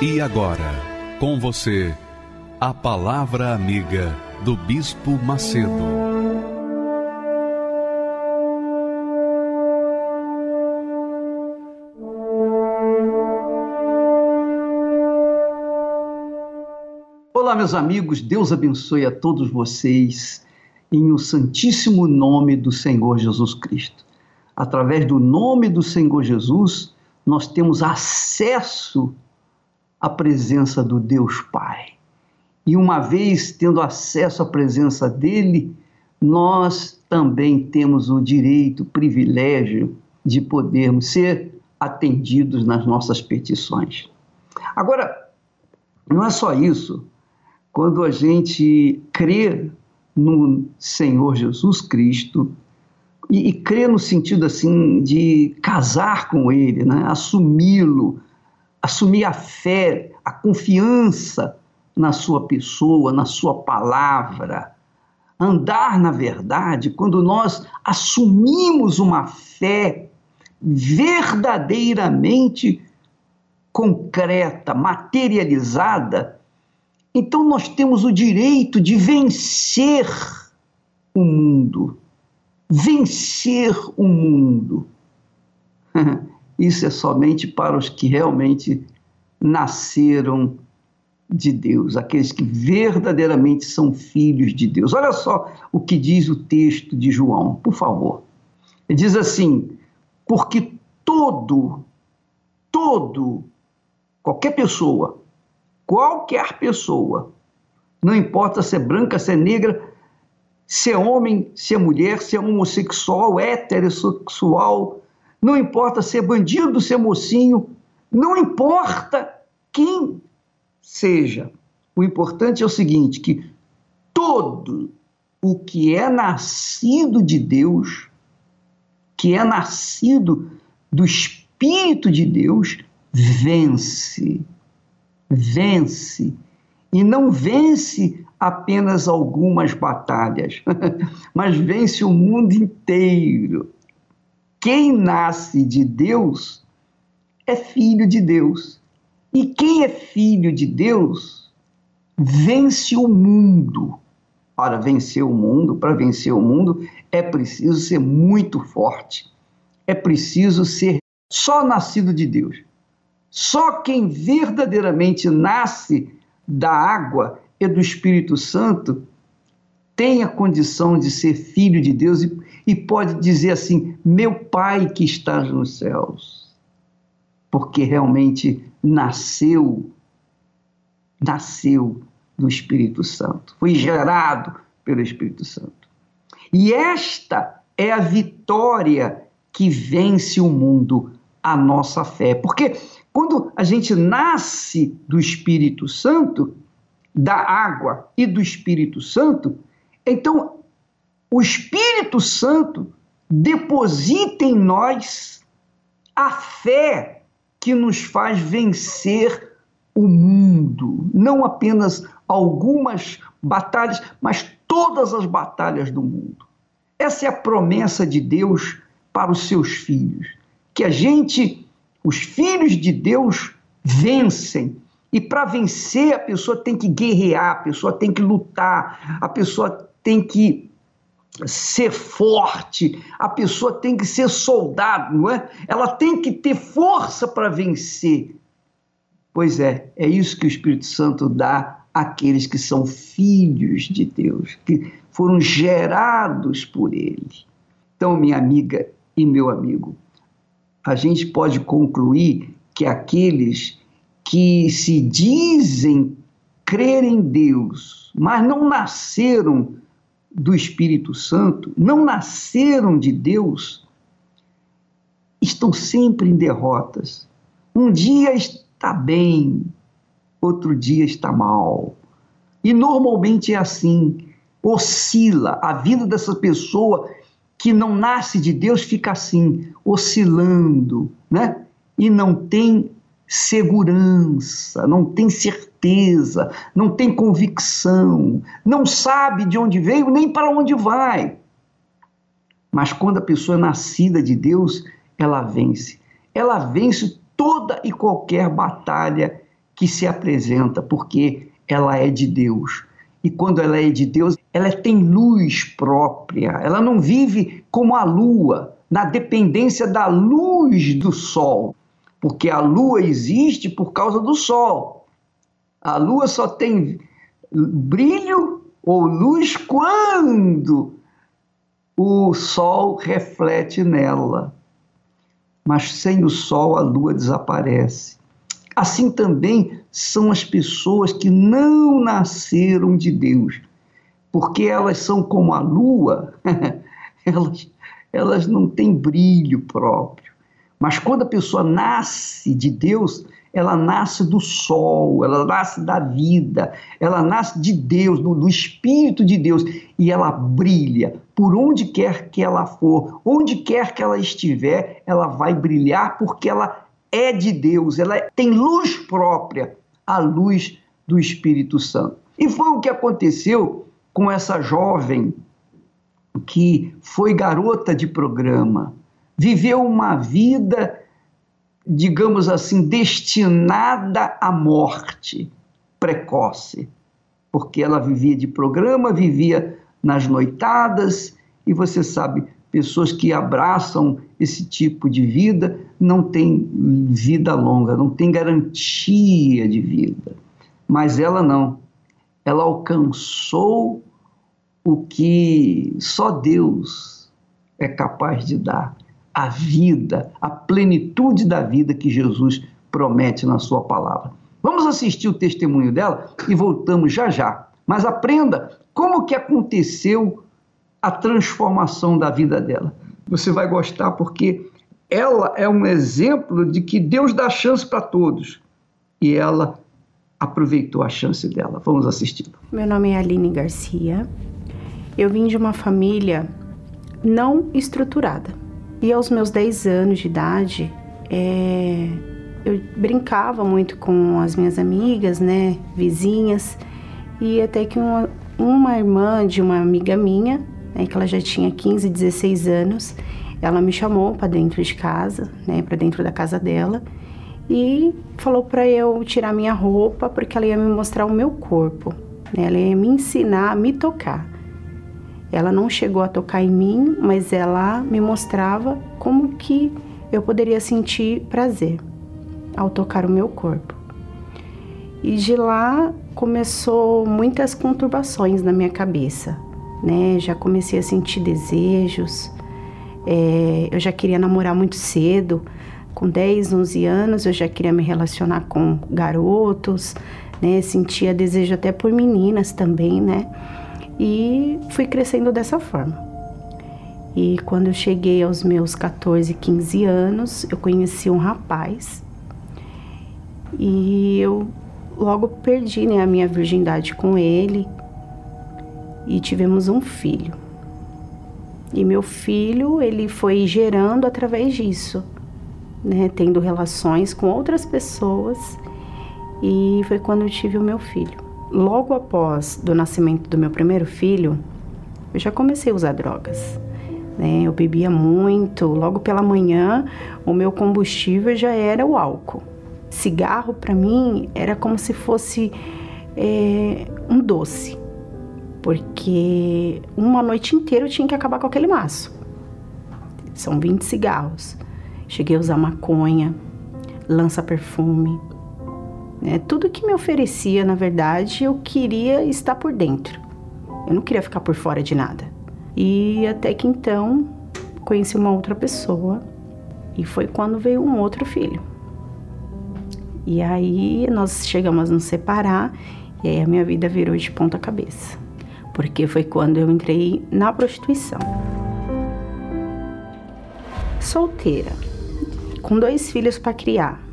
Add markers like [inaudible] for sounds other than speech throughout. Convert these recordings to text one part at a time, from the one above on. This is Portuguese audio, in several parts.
E agora, com você, a Palavra Amiga do Bispo Macedo. Olá, meus amigos, Deus abençoe a todos vocês em o santíssimo nome do Senhor Jesus Cristo. Através do nome do Senhor Jesus, nós temos acesso a presença do Deus Pai. E uma vez tendo acesso à presença dele, nós também temos o direito, o privilégio de podermos ser atendidos nas nossas petições. Agora, não é só isso. Quando a gente crê no Senhor Jesus Cristo, e, e crê no sentido assim de casar com Ele, né? assumi-lo, assumir a fé, a confiança na sua pessoa, na sua palavra. Andar na verdade, quando nós assumimos uma fé verdadeiramente concreta, materializada, então nós temos o direito de vencer o mundo. Vencer o mundo. [laughs] Isso é somente para os que realmente nasceram de Deus, aqueles que verdadeiramente são filhos de Deus. Olha só o que diz o texto de João, por favor. Ele diz assim: porque todo, todo, qualquer pessoa, qualquer pessoa, não importa se é branca, se é negra, se é homem, se é mulher, se é homossexual, heterossexual, não importa se é bandido, se é mocinho, não importa quem seja. O importante é o seguinte: que todo o que é nascido de Deus, que é nascido do Espírito de Deus, vence. Vence. E não vence apenas algumas batalhas, [laughs] mas vence o mundo inteiro. Quem nasce de Deus é filho de Deus. E quem é filho de Deus vence o mundo. Para vencer o mundo, para vencer o mundo, é preciso ser muito forte. É preciso ser só nascido de Deus. Só quem verdadeiramente nasce da água e do Espírito Santo tem a condição de ser filho de Deus e, e pode dizer assim: Meu Pai que estás nos céus. Porque realmente nasceu, nasceu do Espírito Santo, foi gerado pelo Espírito Santo. E esta é a vitória que vence o mundo, a nossa fé. Porque quando a gente nasce do Espírito Santo, da água e do Espírito Santo, então o Espírito Santo deposita em nós a fé que nos faz vencer o mundo, não apenas algumas batalhas, mas todas as batalhas do mundo. Essa é a promessa de Deus para os seus filhos, que a gente, os filhos de Deus, vencem. E para vencer, a pessoa tem que guerrear, a pessoa tem que lutar, a pessoa tem que ser forte, a pessoa tem que ser soldado, não é? Ela tem que ter força para vencer. Pois é, é isso que o Espírito Santo dá àqueles que são filhos de Deus, que foram gerados por Ele. Então, minha amiga e meu amigo, a gente pode concluir que aqueles que se dizem crer em Deus, mas não nasceram do Espírito Santo, não nasceram de Deus, estão sempre em derrotas. Um dia está bem, outro dia está mal. E normalmente é assim, oscila. A vida dessa pessoa que não nasce de Deus fica assim, oscilando, né? E não tem segurança, não tem certeza, não tem convicção, não sabe de onde veio nem para onde vai. Mas quando a pessoa é nascida de Deus, ela vence. Ela vence toda e qualquer batalha que se apresenta, porque ela é de Deus. E quando ela é de Deus, ela tem luz própria. Ela não vive como a lua, na dependência da luz do sol porque a lua existe por causa do sol. A lua só tem brilho ou luz quando o sol reflete nela. Mas sem o sol a lua desaparece. Assim também são as pessoas que não nasceram de Deus, porque elas são como a lua, [laughs] elas, elas não têm brilho próprio. Mas quando a pessoa nasce de Deus, ela nasce do sol, ela nasce da vida, ela nasce de Deus, do, do, Espírito de Deus, e ela brilha por onde quer que ela for, onde quer que ela estiver, ela vai brilhar porque ela é de Deus, ela tem luz própria, a luz do Espírito Santo. E foi o que aconteceu com essa jovem que foi garota de programa viveu uma vida, digamos assim, destinada à morte precoce, porque ela vivia de programa, vivia nas noitadas, e você sabe, pessoas que abraçam esse tipo de vida não têm vida longa, não têm garantia de vida. Mas ela não. Ela alcançou o que só Deus é capaz de dar a vida, a plenitude da vida que Jesus promete na sua palavra. Vamos assistir o testemunho dela e voltamos já já. Mas aprenda como que aconteceu a transformação da vida dela. Você vai gostar porque ela é um exemplo de que Deus dá chance para todos. E ela aproveitou a chance dela. Vamos assistir. Meu nome é Aline Garcia. Eu vim de uma família não estruturada. E aos meus 10 anos de idade, é, eu brincava muito com as minhas amigas, né, vizinhas, e até que uma, uma irmã de uma amiga minha, né, que ela já tinha 15, 16 anos, ela me chamou para dentro de casa, né, para dentro da casa dela, e falou para eu tirar minha roupa porque ela ia me mostrar o meu corpo, né, ela ia me ensinar a me tocar. Ela não chegou a tocar em mim, mas ela me mostrava como que eu poderia sentir prazer ao tocar o meu corpo. E de lá começou muitas conturbações na minha cabeça, né? Já comecei a sentir desejos, é, eu já queria namorar muito cedo, com 10, 11 anos eu já queria me relacionar com garotos, né? Sentia desejo até por meninas também, né? E fui crescendo dessa forma. E quando eu cheguei aos meus 14, 15 anos, eu conheci um rapaz e eu logo perdi né, a minha virgindade com ele e tivemos um filho. E meu filho, ele foi gerando através disso, né, tendo relações com outras pessoas e foi quando eu tive o meu filho logo após do nascimento do meu primeiro filho, eu já comecei a usar drogas. Né? Eu bebia muito, logo pela manhã o meu combustível já era o álcool. Cigarro para mim era como se fosse é, um doce, porque uma noite inteira eu tinha que acabar com aquele maço. São 20 cigarros. Cheguei a usar maconha, lança-perfume, né? Tudo que me oferecia, na verdade, eu queria estar por dentro. Eu não queria ficar por fora de nada. E até que então conheci uma outra pessoa e foi quando veio um outro filho. E aí nós chegamos a nos separar e aí a minha vida virou de ponta cabeça. Porque foi quando eu entrei na prostituição. Solteira, com dois filhos para criar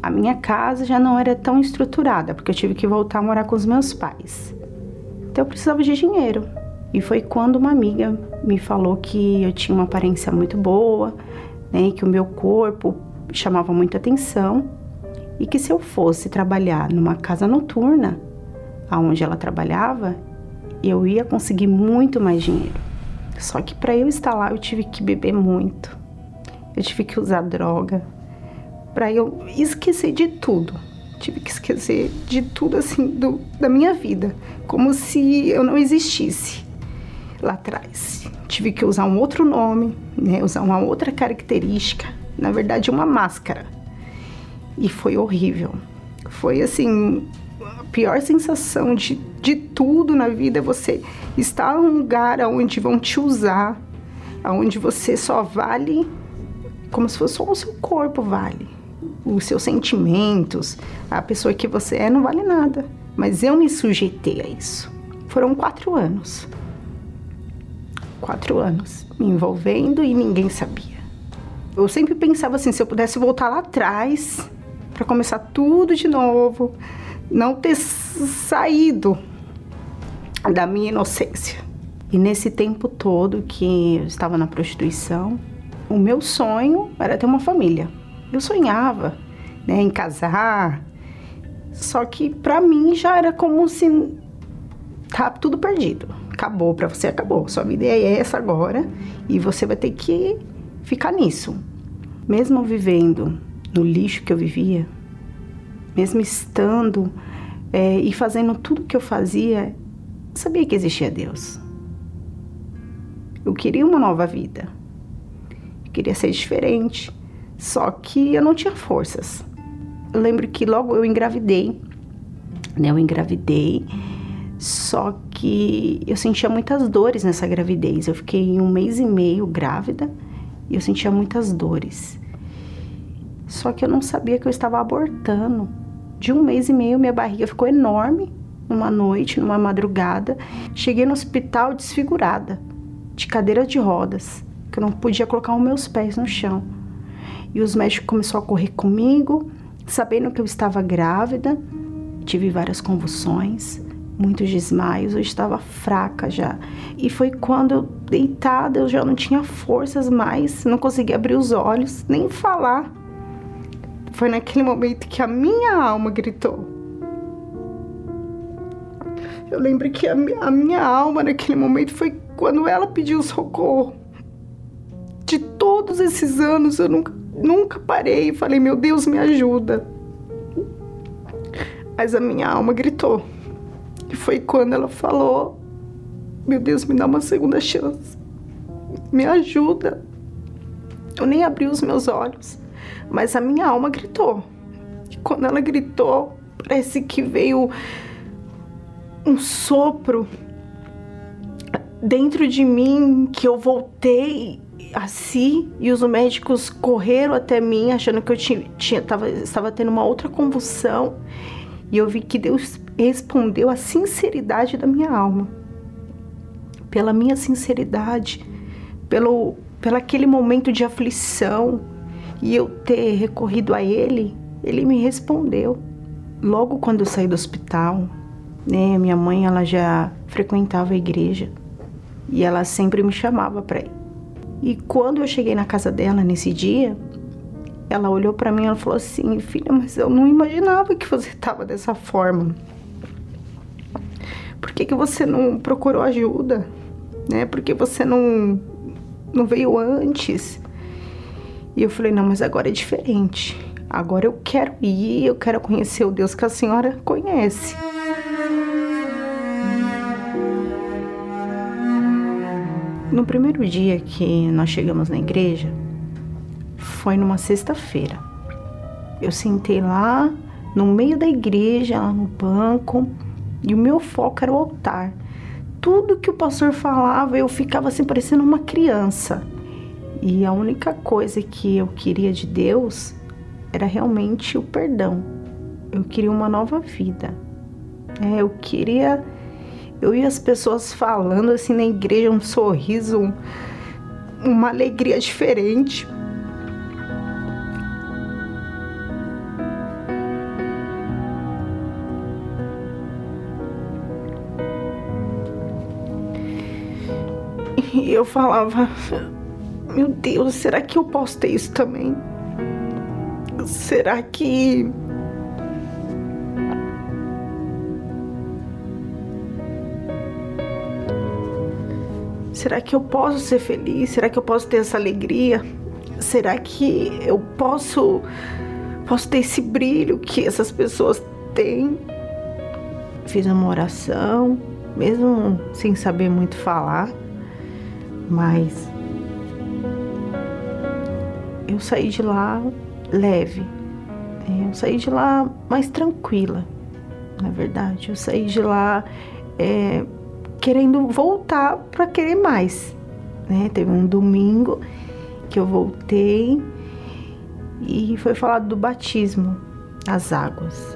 A minha casa já não era tão estruturada, porque eu tive que voltar a morar com os meus pais. Então eu precisava de dinheiro. E foi quando uma amiga me falou que eu tinha uma aparência muito boa, né, que o meu corpo chamava muita atenção e que se eu fosse trabalhar numa casa noturna, aonde ela trabalhava, eu ia conseguir muito mais dinheiro. Só que para eu estar lá eu tive que beber muito. Eu tive que usar droga para eu esquecer de tudo. Tive que esquecer de tudo assim do, da minha vida, como se eu não existisse lá atrás. Tive que usar um outro nome, né, usar uma outra característica, na verdade uma máscara. E foi horrível. Foi assim, a pior sensação de, de tudo na vida é você estar num lugar onde vão te usar, onde você só vale como se fosse só o seu corpo vale. Os seus sentimentos, a pessoa que você é não vale nada. Mas eu me sujeitei a isso. Foram quatro anos. Quatro anos me envolvendo e ninguém sabia. Eu sempre pensava assim: se eu pudesse voltar lá atrás para começar tudo de novo, não ter saído da minha inocência. E nesse tempo todo que eu estava na prostituição, o meu sonho era ter uma família. Eu sonhava né, em casar, só que para mim já era como se tá tudo perdido. Acabou para você, acabou. Sua vida é essa agora e você vai ter que ficar nisso. Mesmo vivendo no lixo que eu vivia, mesmo estando é, e fazendo tudo que eu fazia, eu sabia que existia Deus. Eu queria uma nova vida. Eu queria ser diferente. Só que eu não tinha forças. Eu lembro que logo eu engravidei. Né? Eu engravidei. Só que eu sentia muitas dores nessa gravidez. Eu fiquei um mês e meio grávida e eu sentia muitas dores. Só que eu não sabia que eu estava abortando. De um mês e meio, minha barriga ficou enorme. Numa noite, numa madrugada, cheguei no hospital desfigurada, de cadeira de rodas, que eu não podia colocar os meus pés no chão. E os médicos começaram a correr comigo, sabendo que eu estava grávida. Tive várias convulsões, muitos desmaios, eu estava fraca já. E foi quando eu deitada, eu já não tinha forças mais, não conseguia abrir os olhos, nem falar. Foi naquele momento que a minha alma gritou. Eu lembro que a a minha alma naquele momento foi quando ela pediu socorro. De todos esses anos eu nunca, nunca parei e falei, meu Deus, me ajuda. Mas a minha alma gritou. E foi quando ela falou: Meu Deus, me dá uma segunda chance. Me ajuda. Eu nem abri os meus olhos. Mas a minha alma gritou. E quando ela gritou, parece que veio um sopro dentro de mim que eu voltei assim e os médicos correram até mim achando que eu tinha, tinha tava, estava tendo uma outra convulsão. E eu vi que Deus respondeu a sinceridade da minha alma. Pela minha sinceridade pelo pelo aquele momento de aflição e eu ter recorrido a ele, ele me respondeu. Logo quando eu saí do hospital, né, minha mãe ela já frequentava a igreja e ela sempre me chamava para ir. E quando eu cheguei na casa dela nesse dia, ela olhou para mim e falou assim: "Filha, mas eu não imaginava que você estava dessa forma. Por que, que você não procurou ajuda? Né? Por que você não não veio antes?" E eu falei: não, mas agora é diferente. Agora eu quero ir, eu quero conhecer o Deus que a senhora conhece. No primeiro dia que nós chegamos na igreja, foi numa sexta-feira. Eu sentei lá no meio da igreja, lá no banco, e o meu foco era o altar. Tudo que o pastor falava, eu ficava assim parecendo uma criança. E a única coisa que eu queria de Deus era realmente o perdão. Eu queria uma nova vida. É, eu queria. Eu ia as pessoas falando assim na igreja, um sorriso, um, uma alegria diferente. E eu falava: Meu Deus, será que eu posso ter isso também? Será que Será que eu posso ser feliz? Será que eu posso ter essa alegria? Será que eu posso posso ter esse brilho que essas pessoas têm? Fiz uma oração, mesmo sem saber muito falar, mas eu saí de lá leve. É, eu saí de lá mais tranquila, na verdade. Eu saí de lá é, querendo voltar para querer mais. Né? Teve um domingo que eu voltei e foi falado do batismo, as águas.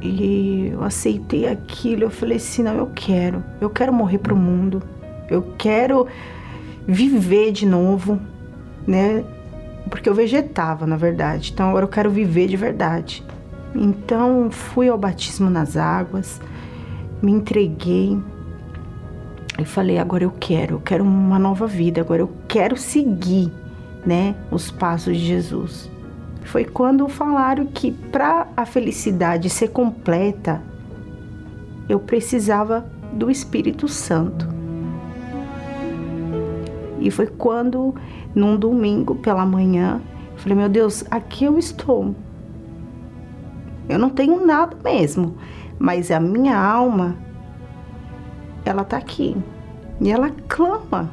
E eu aceitei aquilo, eu falei assim, não, eu quero, eu quero morrer pro mundo, eu quero viver de novo, né? Porque eu vegetava, na verdade, então agora eu quero viver de verdade. Então fui ao batismo nas águas, me entreguei e falei: agora eu quero, eu quero uma nova vida, agora eu quero seguir, né, os passos de Jesus. Foi quando falaram que para a felicidade ser completa, eu precisava do Espírito Santo. E foi quando, num domingo pela manhã, eu falei: Meu Deus, aqui eu estou. Eu não tenho nada mesmo, mas a minha alma, ela tá aqui. E ela clama.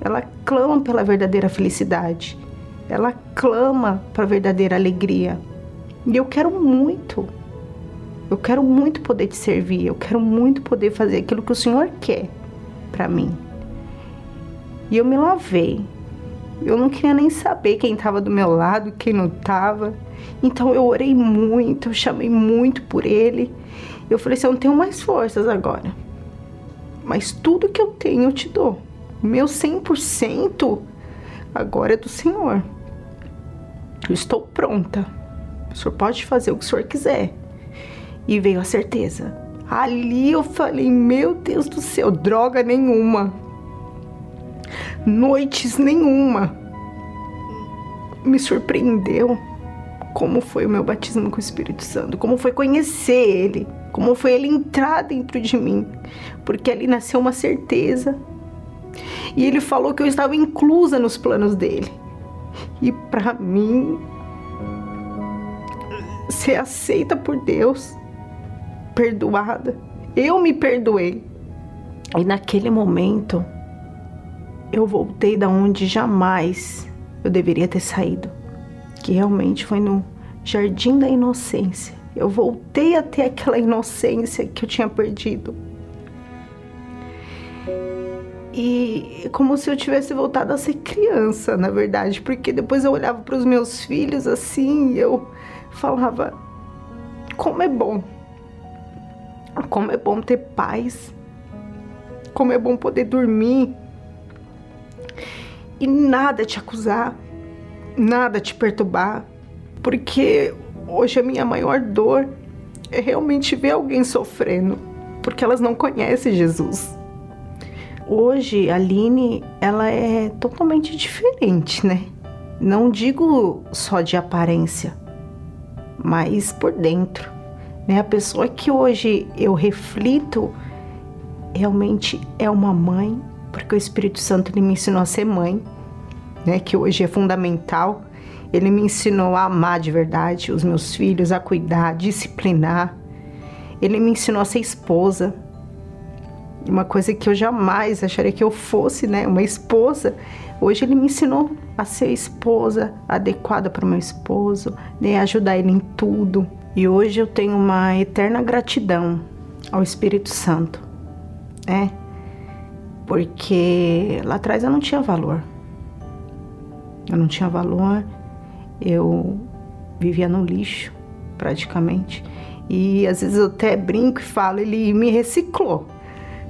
Ela clama pela verdadeira felicidade. Ela clama para a verdadeira alegria. E eu quero muito. Eu quero muito poder te servir. Eu quero muito poder fazer aquilo que o Senhor quer para mim. E eu me lavei. Eu não queria nem saber quem estava do meu lado, quem não estava. Então eu orei muito, eu chamei muito por ele. Eu falei assim: eu não tenho mais forças agora. Mas tudo que eu tenho eu te dou. O meu 100% agora é do Senhor. Eu estou pronta. O Senhor pode fazer o que o Senhor quiser. E veio a certeza. Ali eu falei: Meu Deus do céu, droga nenhuma. Noites nenhuma. Me surpreendeu como foi o meu batismo com o Espírito Santo, como foi conhecer Ele, como foi Ele entrar dentro de mim, porque ali nasceu uma certeza. E Ele falou que eu estava inclusa nos planos dele. E para mim, ser aceita por Deus, perdoada, eu me perdoei. E naquele momento, eu voltei da onde jamais eu deveria ter saído que realmente foi no jardim da inocência. Eu voltei a ter aquela inocência que eu tinha perdido. E como se eu tivesse voltado a ser criança, na verdade, porque depois eu olhava para os meus filhos assim e eu falava: como é bom, como é bom ter paz, como é bom poder dormir e nada te acusar nada te perturbar, porque hoje a minha maior dor é realmente ver alguém sofrendo, porque elas não conhecem Jesus. Hoje a Aline, ela é totalmente diferente, né? Não digo só de aparência, mas por dentro. Né? A pessoa que hoje eu reflito realmente é uma mãe, porque o Espírito Santo ele me ensinou a ser mãe né, que hoje é fundamental. Ele me ensinou a amar de verdade os meus filhos, a cuidar, a disciplinar. Ele me ensinou a ser esposa. Uma coisa que eu jamais acharia que eu fosse, né, uma esposa. Hoje ele me ensinou a ser esposa adequada para o meu esposo, né, ajudar ele em tudo. E hoje eu tenho uma eterna gratidão ao Espírito Santo, né? Porque lá atrás eu não tinha valor. Eu não tinha valor, eu vivia no lixo, praticamente. E às vezes eu até brinco e falo, ele me reciclou,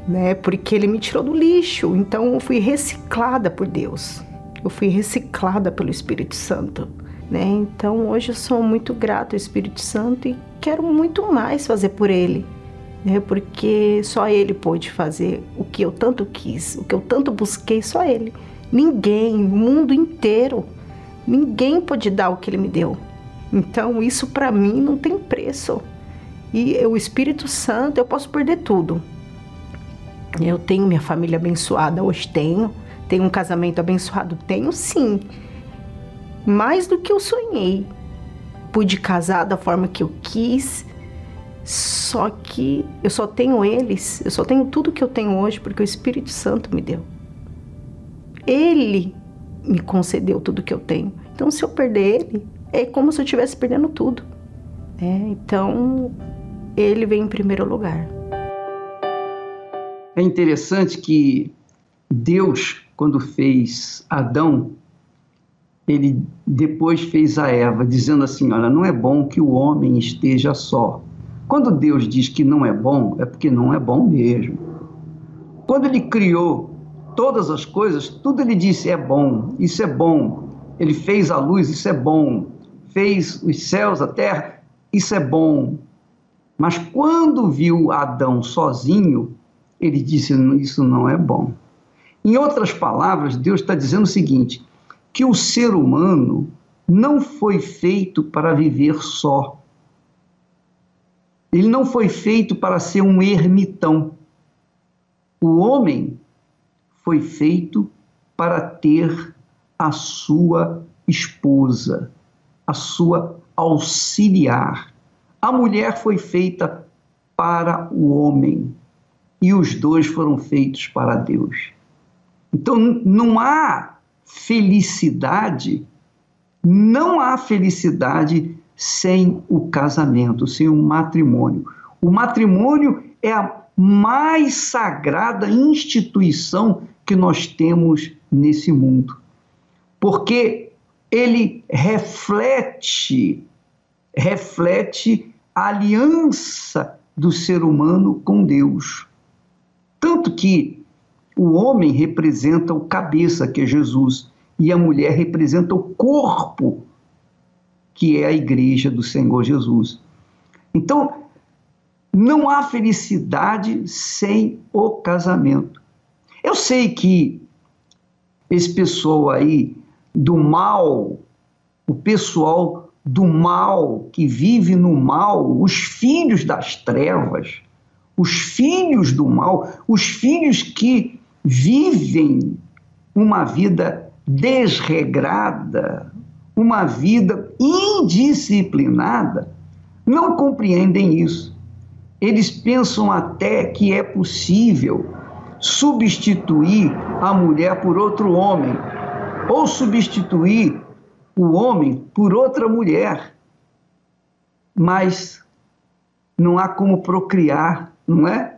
né? Porque ele me tirou do lixo. Então eu fui reciclada por Deus. Eu fui reciclada pelo Espírito Santo, né? Então hoje eu sou muito grata ao Espírito Santo e quero muito mais fazer por ele, né? Porque só ele pôde fazer o que eu tanto quis, o que eu tanto busquei, só ele. Ninguém, o mundo inteiro, ninguém pôde dar o que ele me deu. Então isso para mim não tem preço. E o Espírito Santo, eu posso perder tudo. Eu tenho minha família abençoada, hoje tenho. Tenho um casamento abençoado, tenho sim. Mais do que eu sonhei. Pude casar da forma que eu quis. Só que eu só tenho eles, eu só tenho tudo que eu tenho hoje porque o Espírito Santo me deu. Ele me concedeu tudo que eu tenho. Então, se eu perder ele, é como se eu estivesse perdendo tudo. É, então, ele vem em primeiro lugar. É interessante que Deus, quando fez Adão, ele depois fez a Eva, dizendo assim: Olha, não é bom que o homem esteja só. Quando Deus diz que não é bom, é porque não é bom mesmo. Quando ele criou todas as coisas, tudo ele disse é bom, isso é bom. Ele fez a luz, isso é bom. Fez os céus, a terra, isso é bom. Mas quando viu Adão sozinho, ele disse: Isso não é bom. Em outras palavras, Deus está dizendo o seguinte: que o ser humano não foi feito para viver só. Ele não foi feito para ser um ermitão. O homem foi feito para ter a sua esposa, a sua auxiliar, a mulher foi feita para o homem e os dois foram feitos para Deus. Então não há felicidade, não há felicidade sem o casamento, sem o matrimônio. O matrimônio é a mais sagrada instituição que nós temos nesse mundo. Porque ele reflete reflete a aliança do ser humano com Deus. Tanto que o homem representa o cabeça, que é Jesus, e a mulher representa o corpo, que é a igreja do Senhor Jesus. Então, não há felicidade sem o casamento. Eu sei que esse pessoal aí do mal, o pessoal do mal, que vive no mal, os filhos das trevas, os filhos do mal, os filhos que vivem uma vida desregrada, uma vida indisciplinada, não compreendem isso. Eles pensam até que é possível substituir a mulher por outro homem, ou substituir o homem por outra mulher. Mas não há como procriar, não é?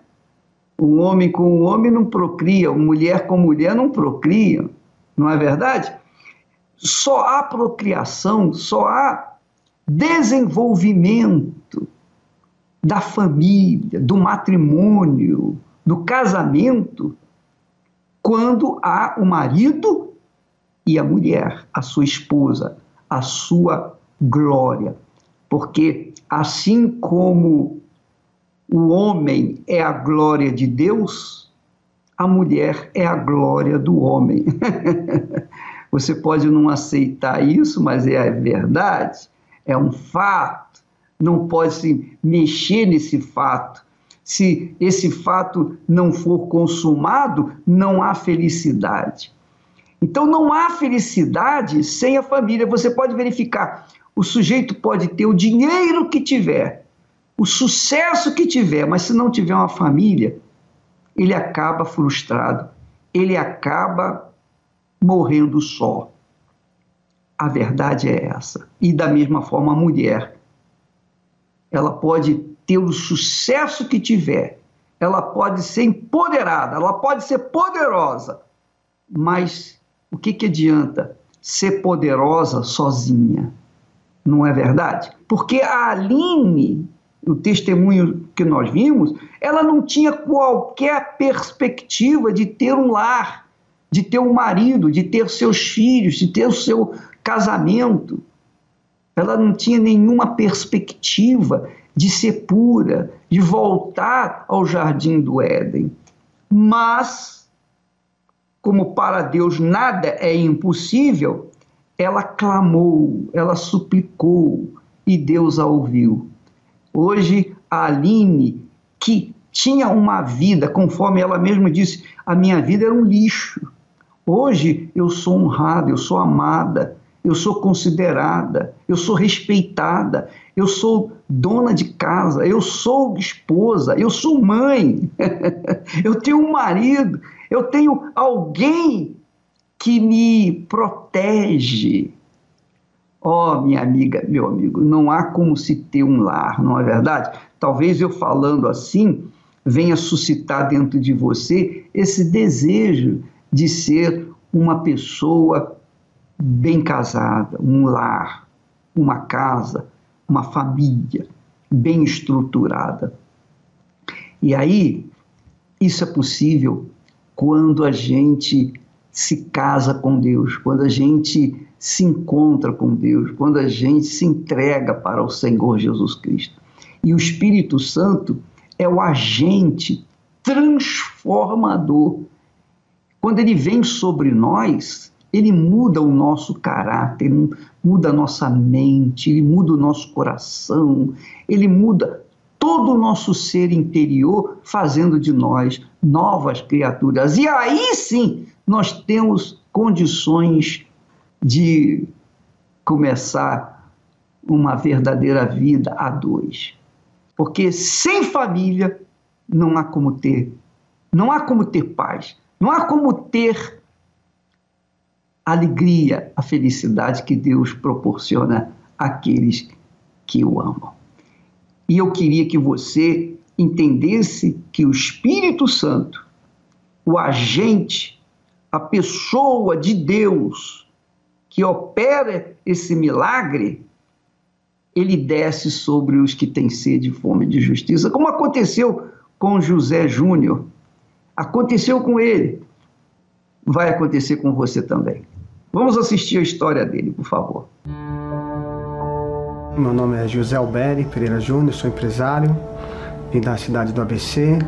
O homem com o homem não procria, mulher com mulher não procria, não é verdade? Só há procriação, só há desenvolvimento da família, do matrimônio, do casamento, quando há o marido e a mulher, a sua esposa, a sua glória. Porque assim como o homem é a glória de Deus, a mulher é a glória do homem. [laughs] Você pode não aceitar isso, mas é a verdade, é um fato. Não pode se mexer nesse fato. Se esse fato não for consumado, não há felicidade. Então não há felicidade sem a família. Você pode verificar. O sujeito pode ter o dinheiro que tiver, o sucesso que tiver, mas se não tiver uma família, ele acaba frustrado, ele acaba morrendo só. A verdade é essa. E da mesma forma a mulher. Ela pode ter o sucesso que tiver, ela pode ser empoderada, ela pode ser poderosa, mas o que, que adianta ser poderosa sozinha? Não é verdade? Porque a Aline, o testemunho que nós vimos, ela não tinha qualquer perspectiva de ter um lar, de ter um marido, de ter seus filhos, de ter o seu casamento. Ela não tinha nenhuma perspectiva de ser pura, de voltar ao jardim do Éden. Mas, como para Deus nada é impossível, ela clamou, ela suplicou e Deus a ouviu. Hoje, a Aline, que tinha uma vida, conforme ela mesma disse, a minha vida era um lixo. Hoje eu sou honrada, eu sou amada, eu sou considerada, eu sou respeitada, eu sou dona de casa, eu sou esposa, eu sou mãe, [laughs] eu tenho um marido, eu tenho alguém que me protege. Ó, oh, minha amiga, meu amigo, não há como se ter um lar, não é verdade? Talvez eu falando assim venha suscitar dentro de você esse desejo de ser uma pessoa bem casada, um lar, uma casa, uma família bem estruturada. E aí, isso é possível quando a gente se casa com Deus, quando a gente se encontra com Deus, quando a gente se entrega para o Senhor Jesus Cristo. E o Espírito Santo é o agente transformador. Quando ele vem sobre nós, ele muda o nosso caráter, muda a nossa mente, ele muda o nosso coração, ele muda todo o nosso ser interior, fazendo de nós novas criaturas. E aí sim nós temos condições de começar uma verdadeira vida a dois. Porque sem família não há como ter, não há como ter paz, não há como ter a alegria, a felicidade que Deus proporciona àqueles que o amam. E eu queria que você entendesse que o Espírito Santo, o agente, a pessoa de Deus que opera esse milagre, ele desce sobre os que têm sede e fome de justiça, como aconteceu com José Júnior. Aconteceu com ele. Vai acontecer com você também. Vamos assistir a história dele, por favor. Meu nome é José Alberi Pereira Júnior, sou empresário, vim da cidade do ABC.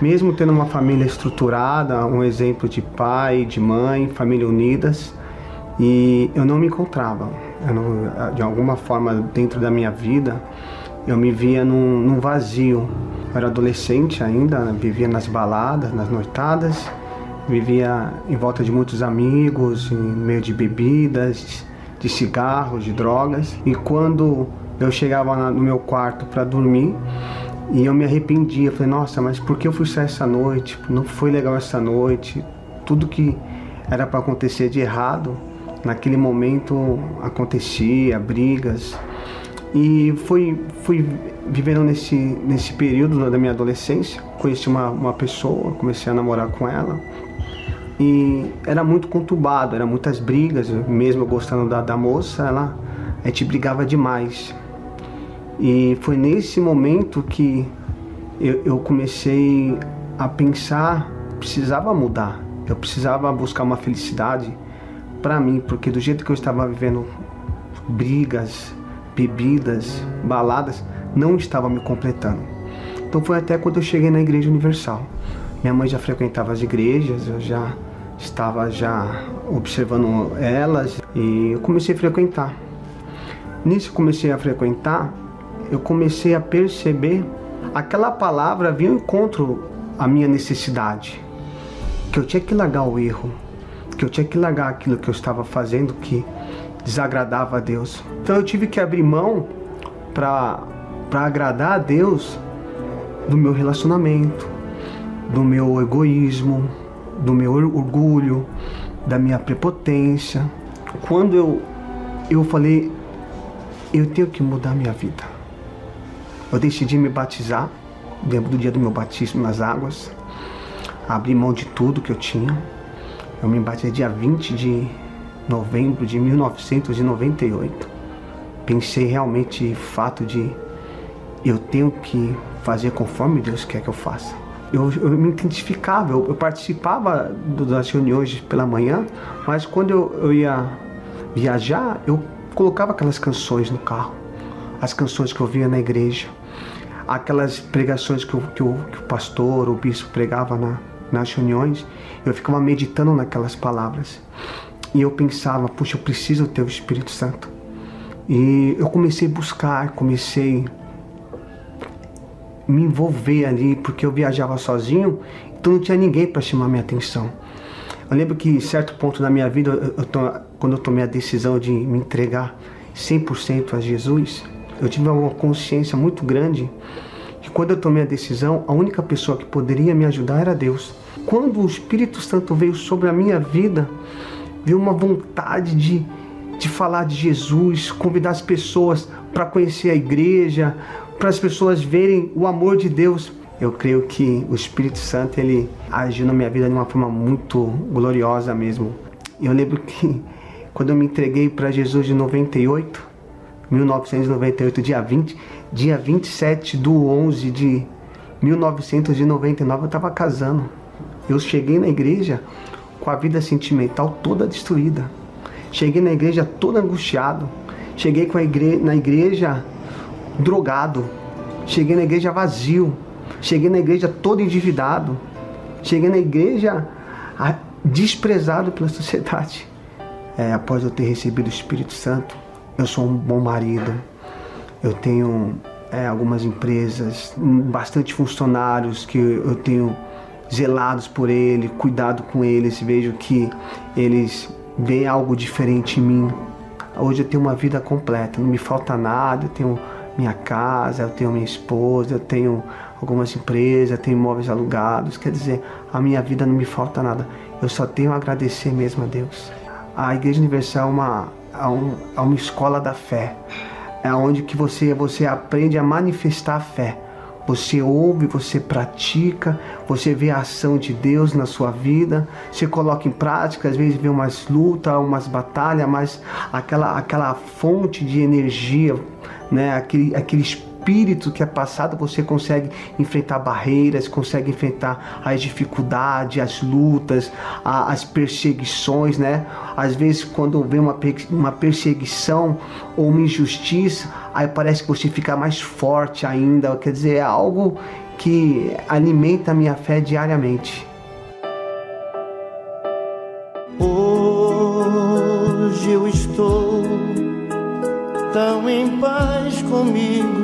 Mesmo tendo uma família estruturada, um exemplo de pai, de mãe, família unidas, e eu não me encontrava. Não, de alguma forma, dentro da minha vida, eu me via num, num vazio. Eu era adolescente ainda, vivia nas baladas, nas noitadas, vivia em volta de muitos amigos, em meio de bebidas, de cigarros, de drogas. E quando eu chegava no meu quarto para dormir, e eu me arrependia, falei, nossa, mas por que eu fui sair essa noite? Não foi legal essa noite. Tudo que era para acontecer de errado naquele momento acontecia, brigas. E fui, fui vivendo nesse, nesse período da minha adolescência. Conheci uma, uma pessoa, comecei a namorar com ela. E era muito conturbado, eram muitas brigas, mesmo gostando da, da moça, ela, a gente brigava demais. E foi nesse momento que eu, eu comecei a pensar, precisava mudar, eu precisava buscar uma felicidade para mim, porque do jeito que eu estava vivendo brigas, bebidas, baladas, não estava me completando. Então foi até quando eu cheguei na Igreja Universal. Minha mãe já frequentava as igrejas, eu já estava já observando elas e eu comecei a frequentar. Nisso comecei a frequentar, eu comecei a perceber aquela palavra vinha ao encontro à minha necessidade, que eu tinha que largar o erro, que eu tinha que largar aquilo que eu estava fazendo que desagradava a Deus. Então eu tive que abrir mão para agradar a Deus do meu relacionamento, do meu egoísmo, do meu orgulho, da minha prepotência. Quando eu, eu falei, eu tenho que mudar minha vida. Eu decidi me batizar, lembro do dia do meu batismo nas águas, abri mão de tudo que eu tinha, eu me batizei dia 20 de novembro de 1998. Pensei realmente fato de eu tenho que fazer conforme Deus quer que eu faça. Eu, eu me identificava, eu, eu participava das reuniões pela manhã, mas quando eu, eu ia viajar, eu colocava aquelas canções no carro, as canções que eu via na igreja. aquelas pregações que o, que o, que o pastor, o bispo pregava na, nas reuniões, eu ficava meditando naquelas palavras. E eu pensava, puxa, eu preciso ter o Espírito Santo. E eu comecei a buscar, comecei a me envolver ali, porque eu viajava sozinho, então não tinha ninguém para chamar minha atenção. Eu lembro que em certo ponto da minha vida, eu, eu, quando eu tomei a decisão de me entregar 100% a Jesus, eu tive uma consciência muito grande que quando eu tomei a decisão, a única pessoa que poderia me ajudar era Deus. Quando o Espírito Santo veio sobre a minha vida, veio uma vontade de, de falar de Jesus, convidar as pessoas para conhecer a igreja, para as pessoas verem o amor de Deus. Eu creio que o Espírito Santo ele agiu na minha vida de uma forma muito gloriosa mesmo. Eu lembro que quando eu me entreguei para Jesus de 98, 1998, dia 20, dia 27 do 11 de 1999, eu estava casando. Eu cheguei na igreja com a vida sentimental toda destruída. Cheguei na igreja todo angustiado. Cheguei com a igre na igreja drogado. Cheguei na igreja vazio. Cheguei na igreja todo endividado. Cheguei na igreja desprezado pela sociedade. [laughs] É, após eu ter recebido o Espírito Santo, eu sou um bom marido, eu tenho é, algumas empresas, bastante funcionários que eu tenho zelados por ele, cuidado com eles, vejo que eles veem algo diferente em mim. Hoje eu tenho uma vida completa, não me falta nada, eu tenho minha casa, eu tenho minha esposa, eu tenho algumas empresas, tenho imóveis alugados, quer dizer, a minha vida não me falta nada. Eu só tenho a agradecer mesmo a Deus. A Igreja Universal é uma a, um, a uma escola da fé, é onde que você, você aprende a manifestar a fé. Você ouve, você pratica, você vê a ação de Deus na sua vida, você coloca em prática, às vezes vê umas lutas, umas batalhas, mas aquela, aquela fonte de energia, né? aquele, aquele espírito espírito que é passado, você consegue enfrentar barreiras, consegue enfrentar as dificuldades, as lutas, as perseguições, né? Às vezes, quando vem uma, uma perseguição ou uma injustiça, aí parece que você fica mais forte ainda. Quer dizer, é algo que alimenta a minha fé diariamente. Hoje eu estou tão em paz comigo.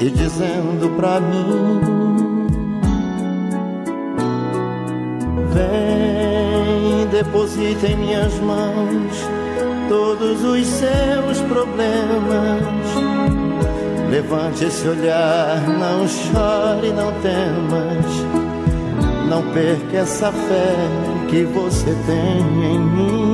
e dizendo pra mim: Vem, deposita em minhas mãos todos os seus problemas. Levante esse olhar, não chore, não temas. Não perca essa fé que você tem em mim.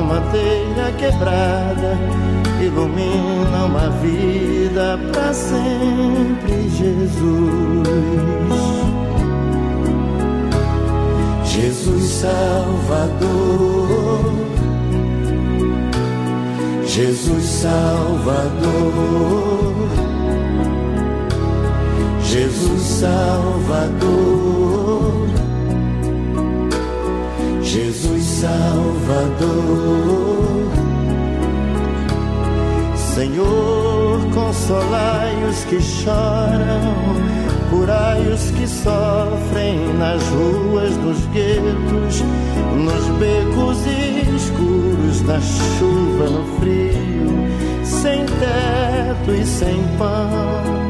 numa telha quebrada ilumina uma vida para sempre, Jesus. Jesus Salvador, Jesus Salvador, Jesus Salvador, Jesus Salvador. Senhor, consolai os que choram, curai os que sofrem nas ruas dos guetos, nos becos escuros, na chuva, no frio, sem teto e sem pão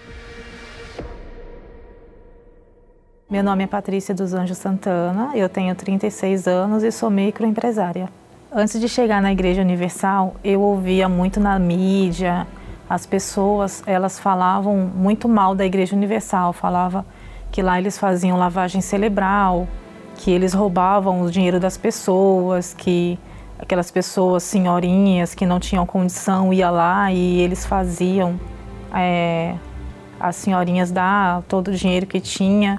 Meu nome é Patrícia dos Anjos Santana, eu tenho 36 anos e sou microempresária. Antes de chegar na Igreja Universal, eu ouvia muito na mídia, as pessoas, elas falavam muito mal da Igreja Universal, falava que lá eles faziam lavagem cerebral, que eles roubavam o dinheiro das pessoas, que aquelas pessoas senhorinhas que não tinham condição ia lá e eles faziam é, as senhorinhas dar todo o dinheiro que tinha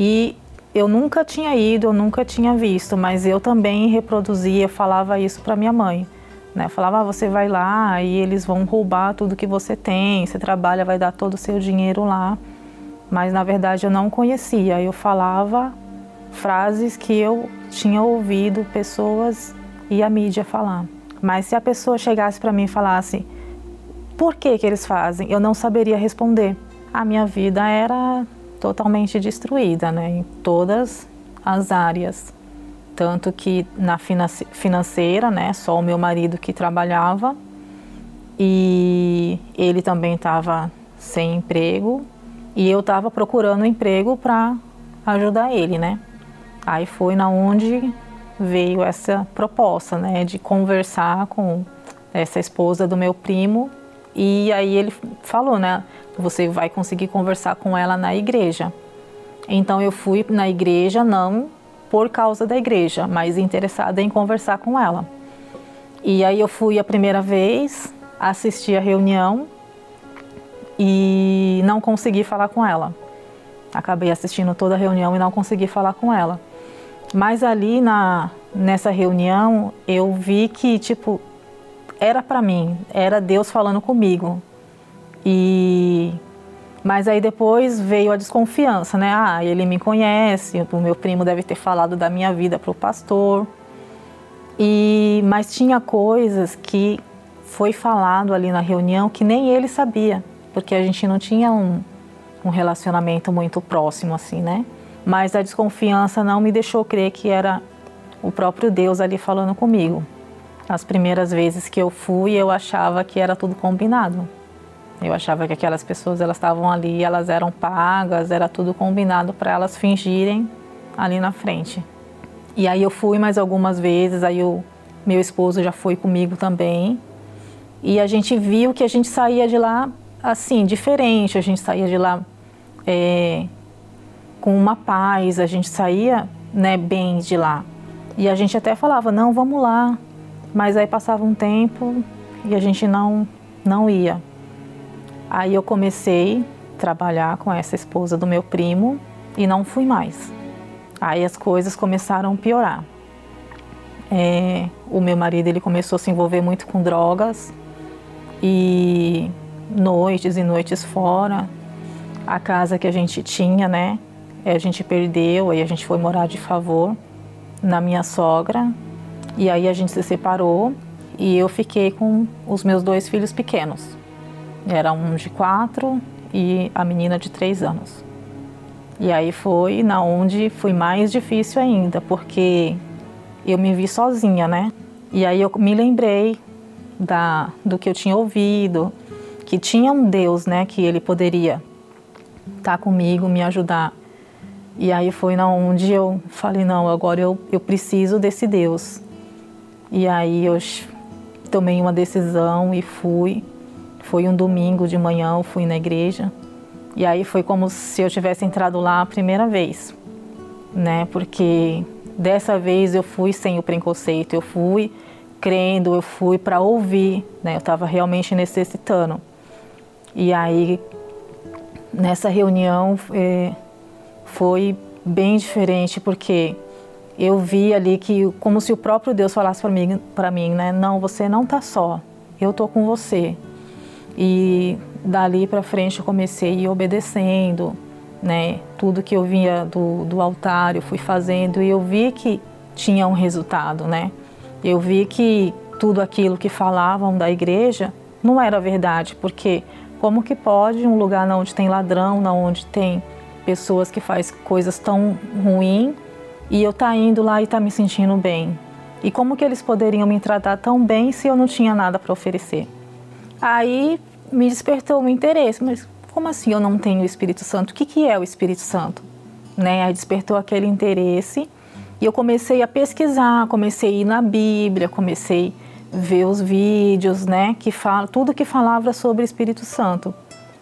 e eu nunca tinha ido, eu nunca tinha visto, mas eu também reproduzia, falava isso para minha mãe. Né? Falava, ah, você vai lá e eles vão roubar tudo que você tem, você trabalha, vai dar todo o seu dinheiro lá. Mas na verdade eu não conhecia, eu falava frases que eu tinha ouvido pessoas e a mídia falar. Mas se a pessoa chegasse para mim e falasse, por que que eles fazem? Eu não saberia responder. A minha vida era totalmente destruída, né, em todas as áreas. Tanto que na financeira, né, só o meu marido que trabalhava e ele também estava sem emprego e eu estava procurando emprego para ajudar ele, né. Aí foi na onde veio essa proposta, né, de conversar com essa esposa do meu primo e aí ele falou, né, você vai conseguir conversar com ela na igreja. Então eu fui na igreja não por causa da igreja, mas interessada em conversar com ela. E aí eu fui a primeira vez, assisti a reunião e não consegui falar com ela. Acabei assistindo toda a reunião e não consegui falar com ela. Mas ali na nessa reunião eu vi que tipo era para mim, era Deus falando comigo. E mas aí depois veio a desconfiança, né? Ah, ele me conhece, o meu primo deve ter falado da minha vida para o pastor. E mas tinha coisas que foi falado ali na reunião que nem ele sabia, porque a gente não tinha um, um relacionamento muito próximo assim, né? Mas a desconfiança não me deixou crer que era o próprio Deus ali falando comigo. As primeiras vezes que eu fui, eu achava que era tudo combinado. Eu achava que aquelas pessoas elas estavam ali, elas eram pagas, era tudo combinado para elas fingirem ali na frente. E aí eu fui mais algumas vezes, aí o meu esposo já foi comigo também. E a gente viu que a gente saía de lá assim, diferente, a gente saía de lá é, com uma paz, a gente saía né, bem de lá. E a gente até falava, não, vamos lá. Mas aí passava um tempo e a gente não, não ia. Aí eu comecei a trabalhar com essa esposa do meu primo e não fui mais. Aí as coisas começaram a piorar. É, o meu marido ele começou a se envolver muito com drogas e noites e noites fora. A casa que a gente tinha, né? A gente perdeu, aí a gente foi morar de favor na minha sogra. E aí a gente se separou e eu fiquei com os meus dois filhos pequenos. Era um de quatro e a menina de três anos. E aí foi na onde foi mais difícil ainda, porque eu me vi sozinha, né? E aí eu me lembrei da, do que eu tinha ouvido, que tinha um Deus, né, que ele poderia estar tá comigo, me ajudar. E aí foi na onde eu falei, não, agora eu, eu preciso desse Deus. E aí eu tomei uma decisão e fui. Foi um domingo de manhã, eu fui na igreja. E aí foi como se eu tivesse entrado lá a primeira vez, né? Porque Dessa vez eu fui sem o preconceito, eu fui crendo, eu fui para ouvir, né? Eu estava realmente necessitando. E aí, nessa reunião, é, foi bem diferente, porque eu vi ali que, como se o próprio Deus falasse para mim, para mim, né? Não, você não está só, eu tô com você. E dali para frente eu comecei a ir obedecendo, né? Tudo que eu via do, do altar eu fui fazendo e eu vi que tinha um resultado, né? Eu vi que tudo aquilo que falavam da igreja não era verdade, porque como que pode um lugar onde tem ladrão, onde tem pessoas que faz coisas tão ruins e eu tá indo lá e tá me sentindo bem? E como que eles poderiam me tratar tão bem se eu não tinha nada para oferecer? Aí me despertou um interesse, mas como assim eu não tenho o Espírito Santo? O que, que é o Espírito Santo? Né? Aí despertou aquele interesse e eu comecei a pesquisar, comecei a ir na Bíblia, comecei a ver os vídeos, né, que fala tudo que falava sobre o Espírito Santo.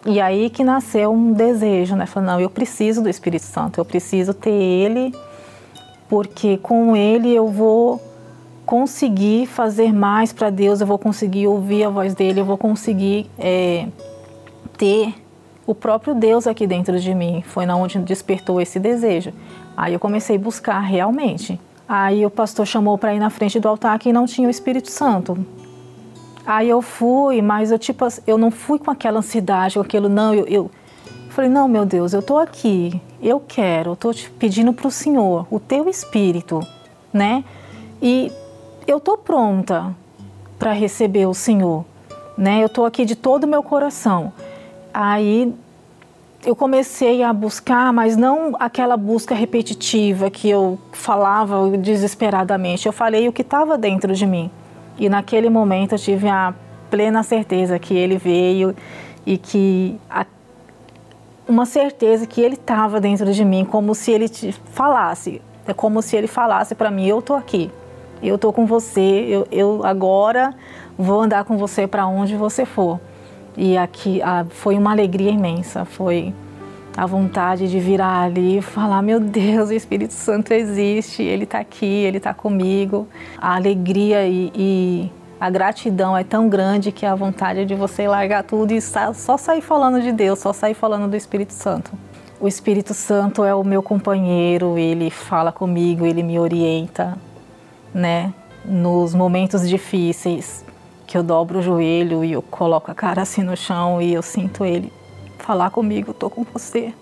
E aí que nasceu um desejo, né? Falei, não, eu preciso do Espírito Santo, eu preciso ter ele, porque com ele eu vou conseguir fazer mais para Deus, eu vou conseguir ouvir a voz dele, eu vou conseguir é, ter o próprio Deus aqui dentro de mim. Foi na onde despertou esse desejo. Aí eu comecei a buscar realmente. Aí o pastor chamou para ir na frente do altar que não tinha o Espírito Santo. Aí eu fui, mas eu tipo eu não fui com aquela ansiedade, com aquilo não, eu, eu falei não, meu Deus, eu tô aqui, eu quero, eu tô te pedindo para o Senhor, o teu Espírito, né? E eu tô pronta para receber o Senhor, né? Eu tô aqui de todo o meu coração. Aí eu comecei a buscar, mas não aquela busca repetitiva que eu falava desesperadamente. Eu falei o que estava dentro de mim. E naquele momento eu tive a plena certeza que ele veio e que uma certeza que ele estava dentro de mim, como se ele te falasse. É como se ele falasse para mim: Eu estou aqui, eu estou com você, eu, eu agora vou andar com você para onde você for. E aqui a, foi uma alegria imensa, foi a vontade de virar ali e falar: Meu Deus, o Espírito Santo existe, ele está aqui, ele está comigo. A alegria e, e, a gratidão é tão grande que a vontade de você largar tudo e só sair falando de Deus, só sair falando do Espírito Santo. O Espírito Santo é o meu companheiro, ele fala comigo, ele me orienta, né? Nos momentos difíceis, que eu dobro o joelho e eu coloco a cara assim no chão e eu sinto ele falar comigo, tô com você,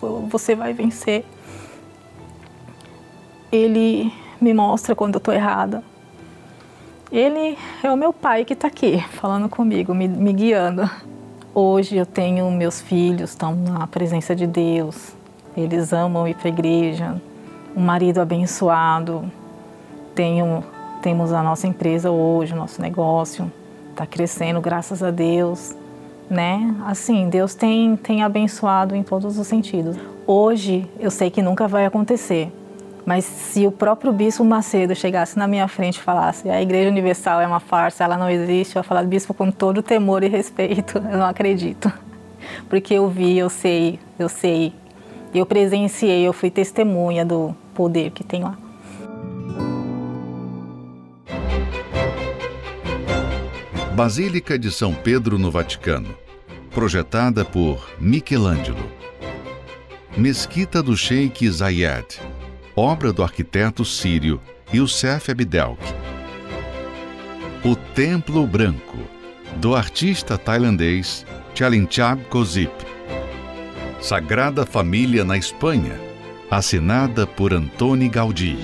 vou, você vai vencer. Ele me mostra quando eu tô errada. Ele é o meu pai que está aqui falando comigo, me, me guiando. Hoje eu tenho meus filhos, estão na presença de Deus, eles amam ir para a igreja, um marido abençoado, tenho temos a nossa empresa hoje, o nosso negócio está crescendo, graças a Deus, né? Assim, Deus tem, tem abençoado em todos os sentidos. Hoje, eu sei que nunca vai acontecer, mas se o próprio Bispo Macedo chegasse na minha frente e falasse a Igreja Universal é uma farsa, ela não existe, eu ia falar, Bispo, com todo temor e respeito, [laughs] eu não acredito. Porque eu vi, eu sei, eu sei, eu presenciei, eu fui testemunha do poder que tem lá. Basílica de São Pedro no Vaticano, projetada por Michelangelo. Mesquita do Sheikh Zayed, obra do arquiteto sírio Youssef Abdelk. O Templo Branco, do artista tailandês Chalinchab Kozip. Sagrada Família na Espanha, assinada por Antoni Gaudí.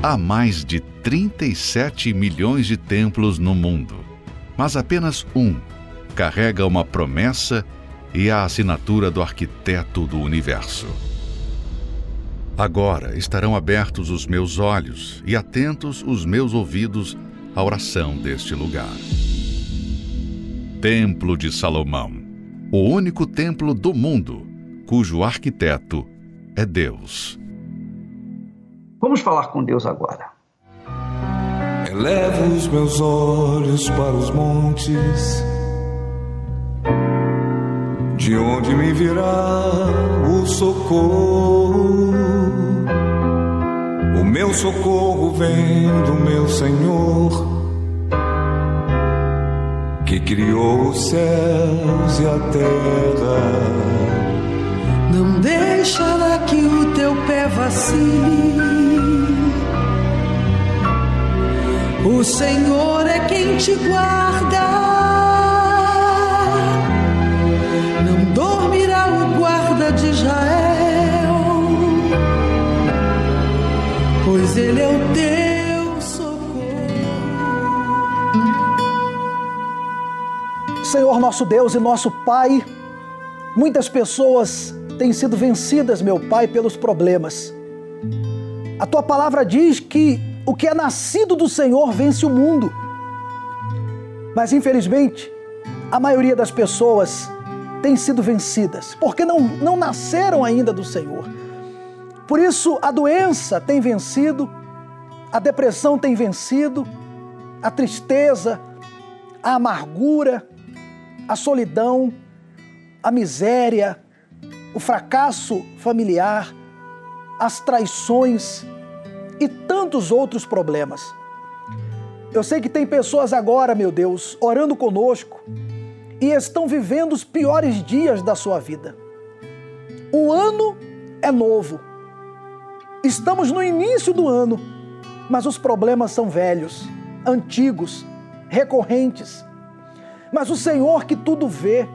Há mais de 37 milhões de templos no mundo, mas apenas um carrega uma promessa e a assinatura do arquiteto do universo. Agora estarão abertos os meus olhos e atentos os meus ouvidos à oração deste lugar. Templo de Salomão, o único templo do mundo cujo arquiteto é Deus. Vamos falar com Deus agora. Elevo os meus olhos para os montes, de onde me virá o socorro meu socorro vem do meu Senhor, que criou os céus e a terra. Não deixará que o teu pé vacile. O Senhor é quem te guarda. Não dormirá o guarda de Israel, pois ele é o teu socorro. Senhor nosso Deus e nosso Pai, muitas pessoas têm sido vencidas, meu Pai, pelos problemas. A tua palavra diz que o que é nascido do Senhor vence o mundo. Mas infelizmente, a maioria das pessoas tem sido vencidas, porque não, não nasceram ainda do Senhor. Por isso, a doença tem vencido, a depressão tem vencido, a tristeza, a amargura, a solidão, a miséria, o fracasso familiar, as traições e tantos outros problemas. Eu sei que tem pessoas agora, meu Deus, orando conosco e estão vivendo os piores dias da sua vida. O ano é novo. Estamos no início do ano, mas os problemas são velhos, antigos, recorrentes. Mas o Senhor que tudo vê,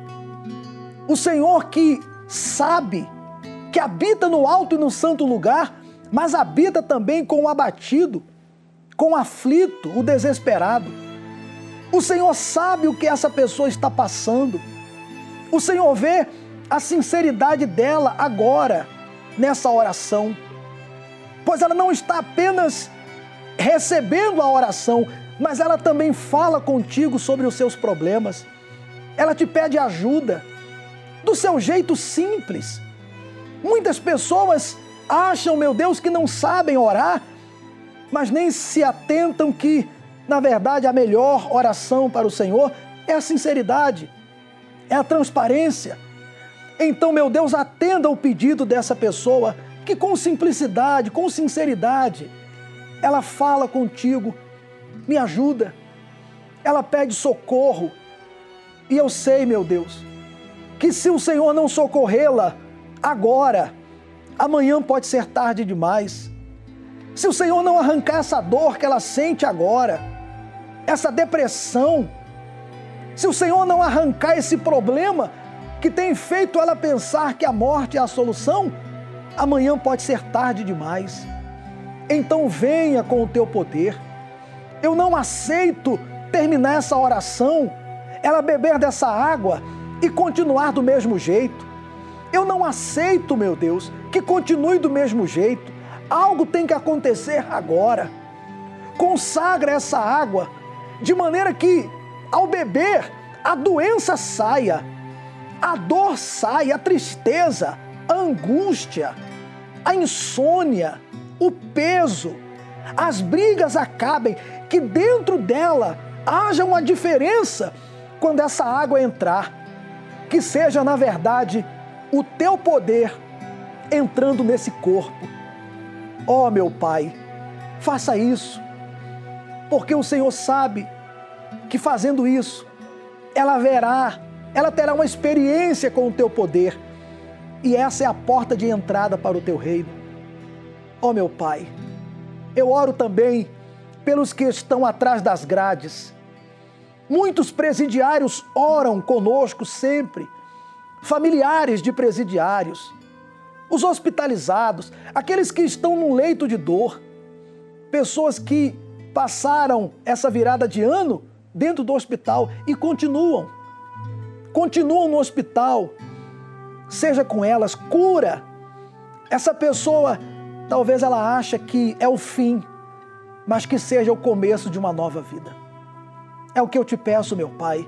o Senhor que sabe, que habita no alto e no santo lugar, mas habita também com o abatido, com o aflito, o desesperado. O Senhor sabe o que essa pessoa está passando. O Senhor vê a sinceridade dela agora, nessa oração. Pois ela não está apenas recebendo a oração, mas ela também fala contigo sobre os seus problemas. Ela te pede ajuda, do seu jeito simples. Muitas pessoas acham, meu Deus, que não sabem orar, mas nem se atentam que, na verdade, a melhor oração para o Senhor é a sinceridade, é a transparência. Então, meu Deus, atenda o pedido dessa pessoa que, com simplicidade, com sinceridade, ela fala contigo, me ajuda, ela pede socorro. E eu sei, meu Deus, que se o Senhor não socorrê-la agora, amanhã pode ser tarde demais. Se o Senhor não arrancar essa dor que ela sente agora, essa depressão, se o Senhor não arrancar esse problema que tem feito ela pensar que a morte é a solução, amanhã pode ser tarde demais. Então venha com o teu poder. Eu não aceito terminar essa oração, ela beber dessa água e continuar do mesmo jeito. Eu não aceito, meu Deus, que continue do mesmo jeito. Algo tem que acontecer agora. Consagra essa água de maneira que, ao beber, a doença saia, a dor saia, a tristeza, a angústia, a insônia, o peso, as brigas acabem, que dentro dela haja uma diferença quando essa água entrar. Que seja, na verdade, o teu poder entrando nesse corpo. Ó oh, meu Pai, faça isso, porque o Senhor sabe que fazendo isso, ela verá, ela terá uma experiência com o teu poder, e essa é a porta de entrada para o teu reino. Ó oh, meu Pai, eu oro também pelos que estão atrás das grades. Muitos presidiários oram conosco sempre, familiares de presidiários os hospitalizados, aqueles que estão num leito de dor, pessoas que passaram essa virada de ano dentro do hospital e continuam. Continuam no hospital. Seja com elas, cura. Essa pessoa, talvez ela acha que é o fim, mas que seja o começo de uma nova vida. É o que eu te peço, meu Pai.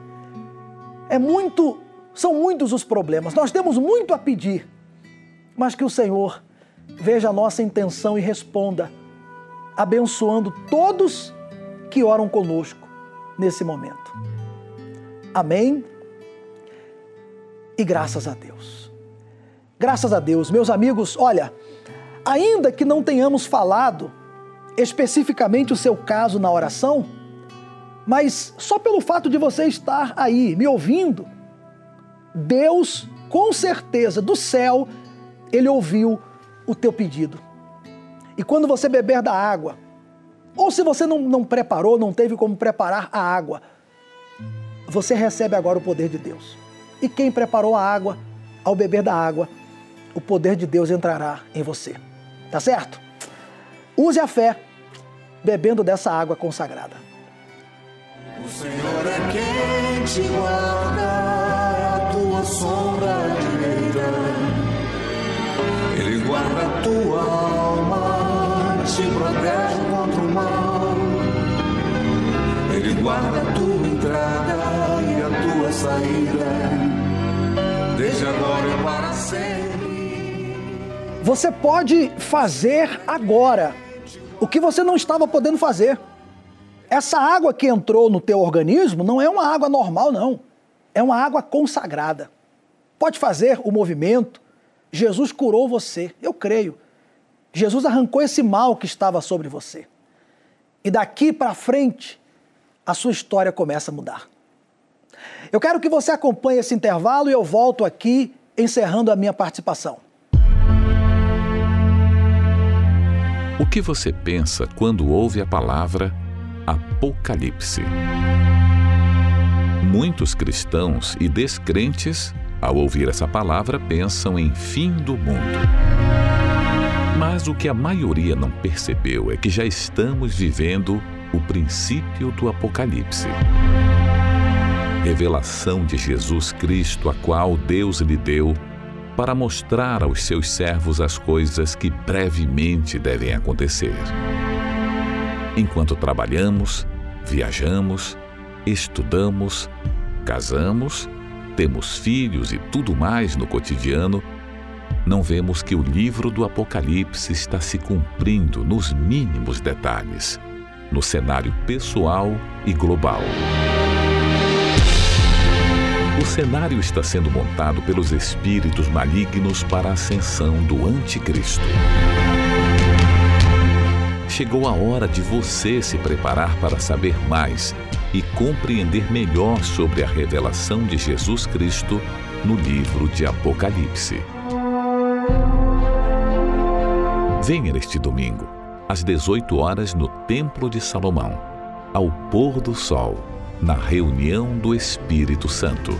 É muito, são muitos os problemas. Nós temos muito a pedir mas que o Senhor veja a nossa intenção e responda, abençoando todos que oram conosco nesse momento. Amém? E graças a Deus. Graças a Deus, meus amigos, olha, ainda que não tenhamos falado especificamente o seu caso na oração, mas só pelo fato de você estar aí me ouvindo, Deus, com certeza, do céu, ele ouviu o teu pedido. E quando você beber da água, ou se você não, não preparou, não teve como preparar a água, você recebe agora o poder de Deus. E quem preparou a água, ao beber da água, o poder de Deus entrará em você. Tá certo? Use a fé bebendo dessa água consagrada. O Senhor é quem te guarda, a tua sombra direita. Ele guarda a tua alma, te protege contra o mal. Ele guarda a tua entrada e a tua saída, desde agora e para sempre. Você pode fazer agora o que você não estava podendo fazer. Essa água que entrou no teu organismo não é uma água normal, não. É uma água consagrada. Pode fazer o movimento. Jesus curou você, eu creio. Jesus arrancou esse mal que estava sobre você. E daqui para frente, a sua história começa a mudar. Eu quero que você acompanhe esse intervalo e eu volto aqui encerrando a minha participação. O que você pensa quando ouve a palavra Apocalipse? Muitos cristãos e descrentes, ao ouvir essa palavra, pensam em fim do mundo. Mas o que a maioria não percebeu é que já estamos vivendo o princípio do Apocalipse. Revelação de Jesus Cristo, a qual Deus lhe deu para mostrar aos seus servos as coisas que brevemente devem acontecer. Enquanto trabalhamos, viajamos, estudamos, casamos, temos filhos e tudo mais no cotidiano, não vemos que o livro do Apocalipse está se cumprindo nos mínimos detalhes, no cenário pessoal e global. O cenário está sendo montado pelos espíritos malignos para a ascensão do Anticristo. Chegou a hora de você se preparar para saber mais e compreender melhor sobre a revelação de Jesus Cristo no livro de Apocalipse. Venha neste domingo, às 18 horas, no Templo de Salomão, ao pôr do sol, na reunião do Espírito Santo.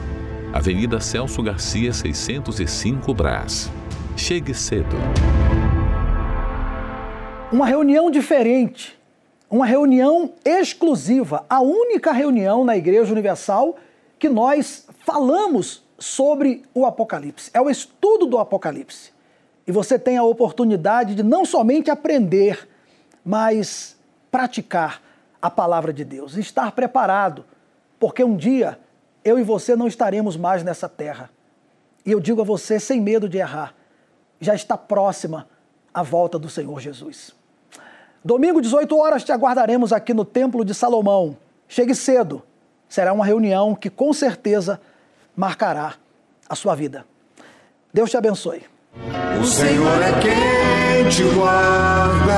Avenida Celso Garcia, 605 Brás. Chegue cedo. Uma reunião diferente, uma reunião exclusiva, a única reunião na Igreja Universal que nós falamos sobre o Apocalipse. É o estudo do Apocalipse. E você tem a oportunidade de não somente aprender, mas praticar a palavra de Deus, estar preparado, porque um dia eu e você não estaremos mais nessa terra. E eu digo a você, sem medo de errar, já está próxima a volta do Senhor Jesus. Domingo, 18 horas, te aguardaremos aqui no Templo de Salomão. Chegue cedo. Será uma reunião que com certeza marcará a sua vida. Deus te abençoe. O Senhor é quem te guarda,